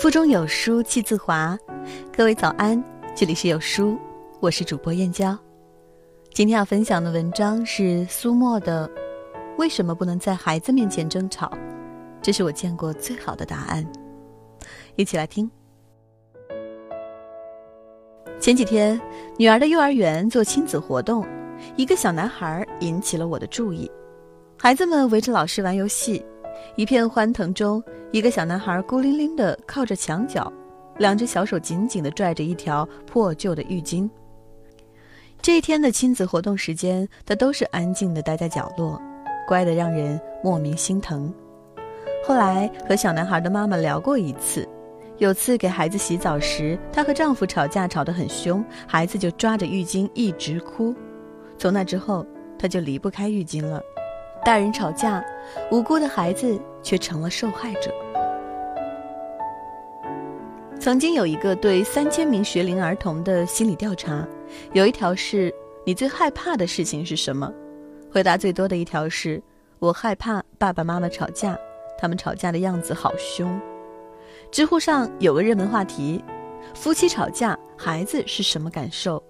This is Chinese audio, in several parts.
腹中有书气自华，各位早安，这里是有书，我是主播燕娇。今天要分享的文章是苏沫的《为什么不能在孩子面前争吵》，这是我见过最好的答案。一起来听。前几天，女儿的幼儿园做亲子活动，一个小男孩引起了我的注意。孩子们围着老师玩游戏，一片欢腾中。一个小男孩孤零零地靠着墙角，两只小手紧紧地拽着一条破旧的浴巾。这一天的亲子活动时间，他都是安静地待在角落，乖得让人莫名心疼。后来和小男孩的妈妈聊过一次，有次给孩子洗澡时，她和丈夫吵架吵得很凶，孩子就抓着浴巾一直哭。从那之后，他就离不开浴巾了。大人吵架，无辜的孩子却成了受害者。曾经有一个对三千名学龄儿童的心理调查，有一条是你最害怕的事情是什么？回答最多的一条是我害怕爸爸妈妈吵架，他们吵架的样子好凶。知乎上有个热门话题：夫妻吵架，孩子是什么感受？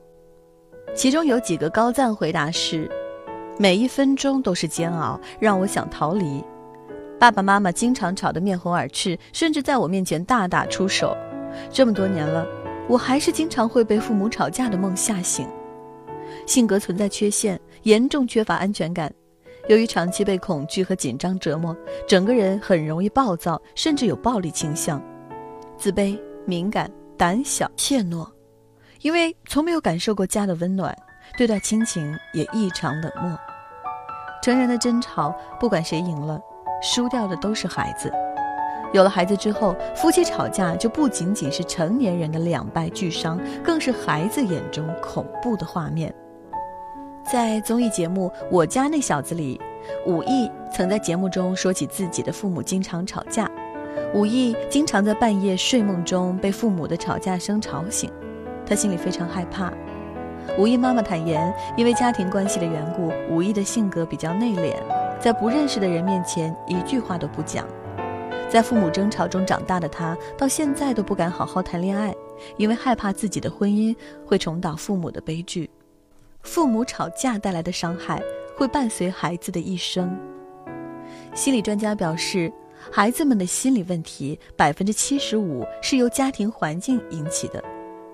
其中有几个高赞回答是。每一分钟都是煎熬，让我想逃离。爸爸妈妈经常吵得面红耳赤，甚至在我面前大打出手。这么多年了，我还是经常会被父母吵架的梦吓醒。性格存在缺陷，严重缺乏安全感。由于长期被恐惧和紧张折磨，整个人很容易暴躁，甚至有暴力倾向。自卑、敏感、胆小、怯懦，因为从没有感受过家的温暖。对待亲情也异常冷漠。成人的争吵，不管谁赢了，输掉的都是孩子。有了孩子之后，夫妻吵架就不仅仅是成年人的两败俱伤，更是孩子眼中恐怖的画面。在综艺节目《我家那小子》里，武艺曾在节目中说起自己的父母经常吵架。武艺经常在半夜睡梦中被父母的吵架声吵醒，他心里非常害怕。吴毅妈妈坦言，因为家庭关系的缘故，吴毅的性格比较内敛，在不认识的人面前一句话都不讲。在父母争吵中长大的他，到现在都不敢好好谈恋爱，因为害怕自己的婚姻会重蹈父母的悲剧。父母吵架带来的伤害会伴随孩子的一生。心理专家表示，孩子们的心理问题百分之七十五是由家庭环境引起的。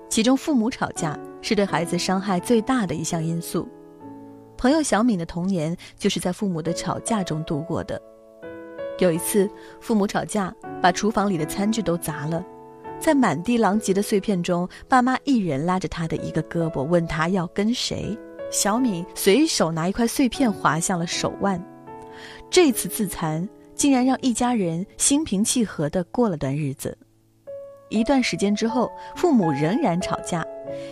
其中，父母吵架是对孩子伤害最大的一项因素。朋友小敏的童年就是在父母的吵架中度过的。有一次，父母吵架，把厨房里的餐具都砸了，在满地狼藉的碎片中，爸妈一人拉着他的一个胳膊，问他要跟谁。小敏随手拿一块碎片划向了手腕。这次自残，竟然让一家人心平气和地过了段日子。一段时间之后，父母仍然吵架。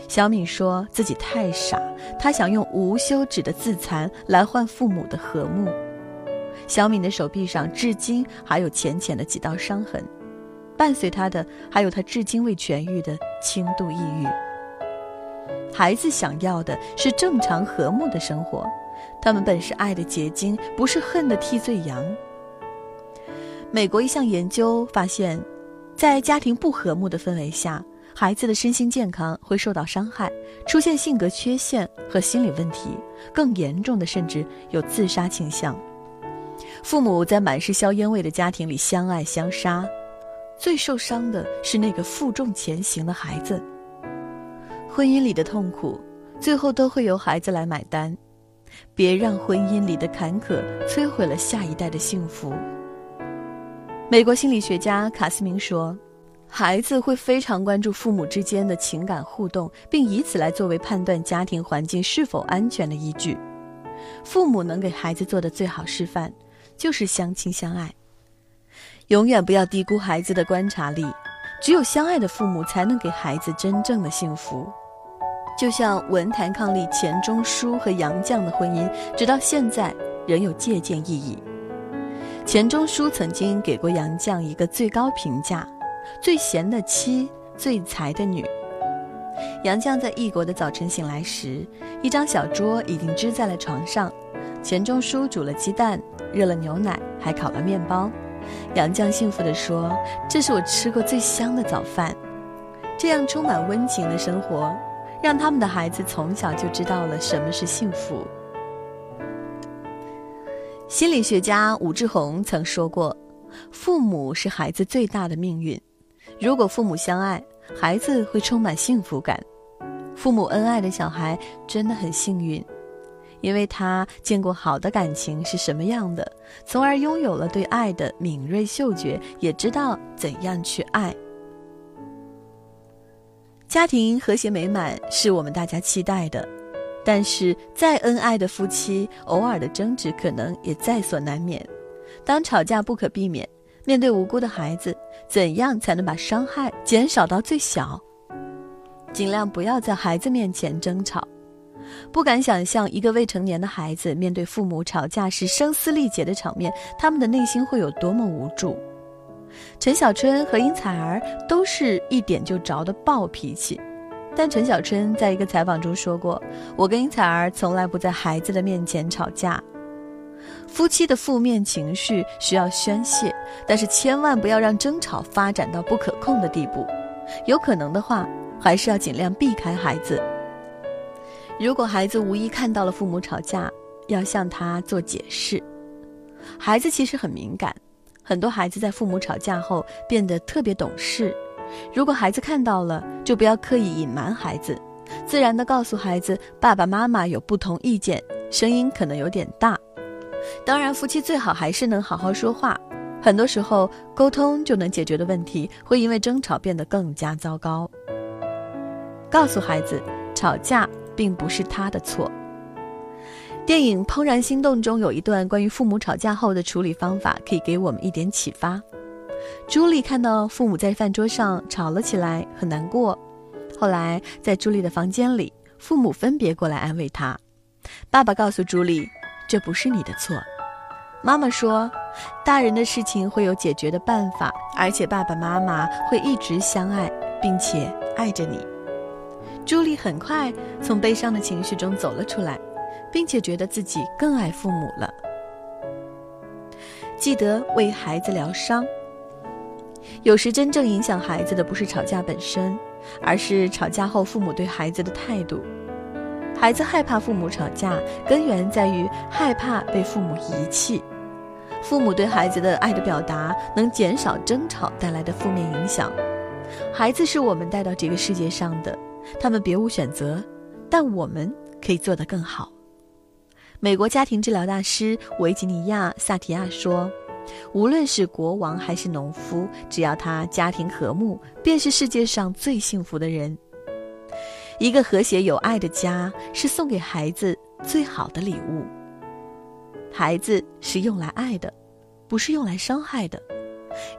小敏说自己太傻，她想用无休止的自残来换父母的和睦。小敏的手臂上至今还有浅浅的几道伤痕，伴随她的还有她至今未痊愈的轻度抑郁。孩子想要的是正常和睦的生活，他们本是爱的结晶，不是恨的替罪羊。美国一项研究发现。在家庭不和睦的氛围下，孩子的身心健康会受到伤害，出现性格缺陷和心理问题，更严重的甚至有自杀倾向。父母在满是硝烟味的家庭里相爱相杀，最受伤的是那个负重前行的孩子。婚姻里的痛苦，最后都会由孩子来买单。别让婚姻里的坎坷摧毁了下一代的幸福。美国心理学家卡斯明说：“孩子会非常关注父母之间的情感互动，并以此来作为判断家庭环境是否安全的依据。父母能给孩子做的最好示范，就是相亲相爱。永远不要低估孩子的观察力，只有相爱的父母才能给孩子真正的幸福。就像文坛伉俪钱钟书和杨绛的婚姻，直到现在仍有借鉴意义。”钱钟书曾经给过杨绛一个最高评价：最贤的妻，最才的女。杨绛在异国的早晨醒来时，一张小桌已经支在了床上，钱钟书煮了鸡蛋，热了牛奶，还烤了面包，杨绛幸福地说：“这是我吃过最香的早饭。”这样充满温情的生活，让他们的孩子从小就知道了什么是幸福。心理学家武志红曾说过：“父母是孩子最大的命运。如果父母相爱，孩子会充满幸福感。父母恩爱的小孩真的很幸运。”因为他见过好的感情是什么样的，从而拥有了对爱的敏锐嗅觉，也知道怎样去爱。家庭和谐美满是我们大家期待的，但是再恩爱的夫妻，偶尔的争执可能也在所难免。当吵架不可避免，面对无辜的孩子，怎样才能把伤害减少到最小？尽量不要在孩子面前争吵。不敢想象一个未成年的孩子面对父母吵架时声嘶力竭的场面，他们的内心会有多么无助。陈小春和殷采儿都是一点就着的暴脾气，但陈小春在一个采访中说过：“我跟殷采儿从来不在孩子的面前吵架。夫妻的负面情绪需要宣泄，但是千万不要让争吵发展到不可控的地步。有可能的话，还是要尽量避开孩子。”如果孩子无意看到了父母吵架，要向他做解释。孩子其实很敏感，很多孩子在父母吵架后变得特别懂事。如果孩子看到了，就不要刻意隐瞒孩子，自然的告诉孩子爸爸妈妈有不同意见，声音可能有点大。当然，夫妻最好还是能好好说话。很多时候，沟通就能解决的问题，会因为争吵变得更加糟糕。告诉孩子，吵架。并不是他的错。电影《怦然心动》中有一段关于父母吵架后的处理方法，可以给我们一点启发。朱莉看到父母在饭桌上吵了起来，很难过。后来在朱莉的房间里，父母分别过来安慰她。爸爸告诉朱莉：“这不是你的错。”妈妈说：“大人的事情会有解决的办法，而且爸爸妈妈会一直相爱，并且爱着你。”朱莉很快从悲伤的情绪中走了出来，并且觉得自己更爱父母了。记得为孩子疗伤。有时真正影响孩子的不是吵架本身，而是吵架后父母对孩子的态度。孩子害怕父母吵架，根源在于害怕被父母遗弃。父母对孩子的爱的表达，能减少争吵带来的负面影响。孩子是我们带到这个世界上的。他们别无选择，但我们可以做得更好。美国家庭治疗大师维吉尼亚·萨提亚说：“无论是国王还是农夫，只要他家庭和睦，便是世界上最幸福的人。一个和谐有爱的家，是送给孩子最好的礼物。孩子是用来爱的，不是用来伤害的。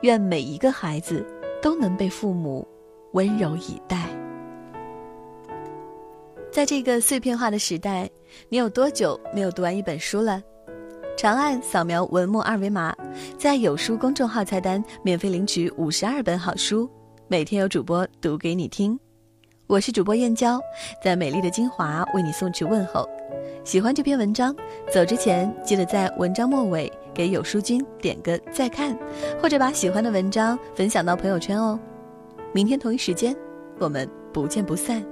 愿每一个孩子都能被父母温柔以待。”在这个碎片化的时代，你有多久没有读完一本书了？长按扫描文末二维码，在有书公众号菜单免费领取五十二本好书，每天有主播读给你听。我是主播燕娇，在美丽的金华为你送去问候。喜欢这篇文章，走之前记得在文章末尾给有书君点个再看，或者把喜欢的文章分享到朋友圈哦。明天同一时间，我们不见不散。